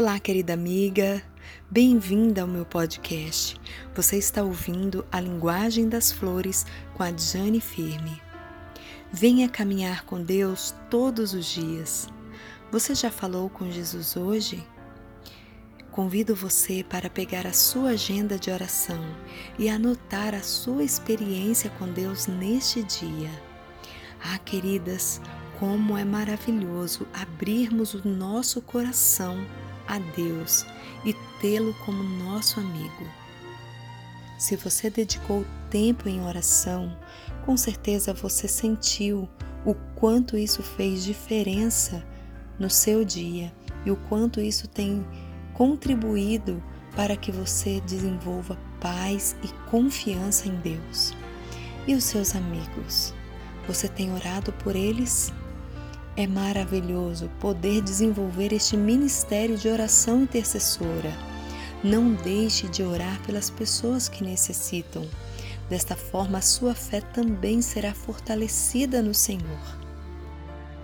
Olá, querida amiga, bem-vinda ao meu podcast. Você está ouvindo a Linguagem das Flores com a Jane Firme. Venha caminhar com Deus todos os dias. Você já falou com Jesus hoje? Convido você para pegar a sua agenda de oração e anotar a sua experiência com Deus neste dia. Ah, queridas, como é maravilhoso abrirmos o nosso coração a Deus e tê-lo como nosso amigo. Se você dedicou tempo em oração, com certeza você sentiu o quanto isso fez diferença no seu dia e o quanto isso tem contribuído para que você desenvolva paz e confiança em Deus. E os seus amigos? Você tem orado por eles? É maravilhoso poder desenvolver este ministério de oração intercessora. Não deixe de orar pelas pessoas que necessitam. Desta forma, a sua fé também será fortalecida no Senhor.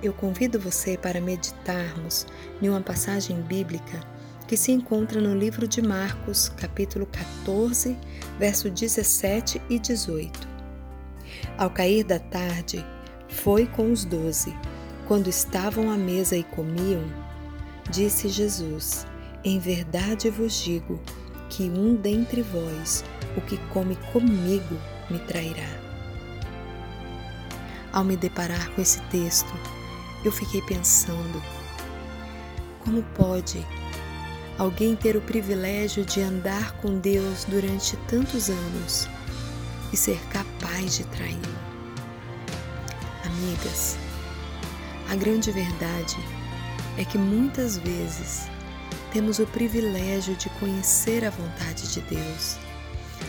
Eu convido você para meditarmos em uma passagem bíblica que se encontra no livro de Marcos, capítulo 14, verso 17 e 18. Ao cair da tarde, foi com os doze quando estavam à mesa e comiam, disse Jesus: Em verdade vos digo que um dentre vós, o que come comigo, me trairá. Ao me deparar com esse texto, eu fiquei pensando: como pode alguém ter o privilégio de andar com Deus durante tantos anos e ser capaz de traí-lo? Amigas, a grande verdade é que muitas vezes temos o privilégio de conhecer a vontade de Deus.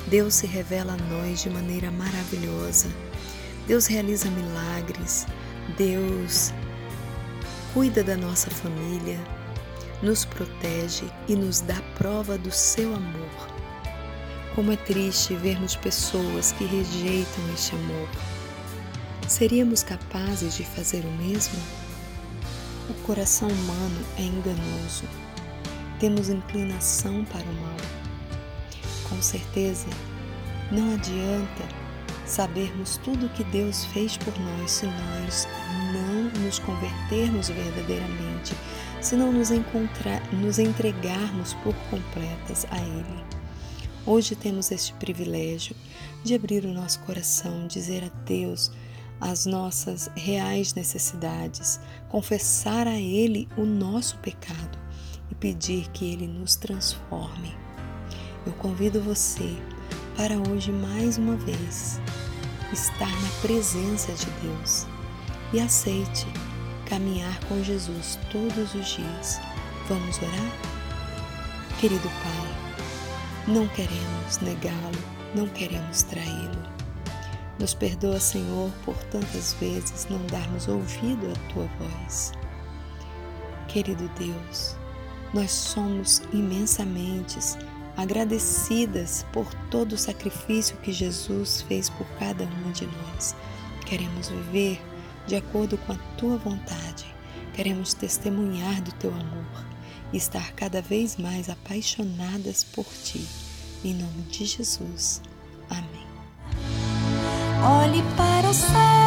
Deus se revela a nós de maneira maravilhosa. Deus realiza milagres. Deus cuida da nossa família, nos protege e nos dá prova do seu amor. Como é triste vermos pessoas que rejeitam este amor Seríamos capazes de fazer o mesmo? O coração humano é enganoso. Temos inclinação para o mal. Com certeza, não adianta sabermos tudo o que Deus fez por nós se nós não nos convertermos verdadeiramente, se não nos, nos entregarmos por completas a Ele. Hoje temos este privilégio de abrir o nosso coração, dizer a Deus as nossas reais necessidades, confessar a Ele o nosso pecado e pedir que Ele nos transforme. Eu convido você para hoje mais uma vez estar na presença de Deus e aceite caminhar com Jesus todos os dias. Vamos orar? Querido Pai, não queremos negá-lo, não queremos traí-lo nos perdoa, Senhor, por tantas vezes não darmos ouvido à tua voz. Querido Deus, nós somos imensamente agradecidas por todo o sacrifício que Jesus fez por cada uma de nós. Queremos viver de acordo com a tua vontade. Queremos testemunhar do teu amor e estar cada vez mais apaixonadas por ti. Em nome de Jesus. Amém. Olhe para o céu.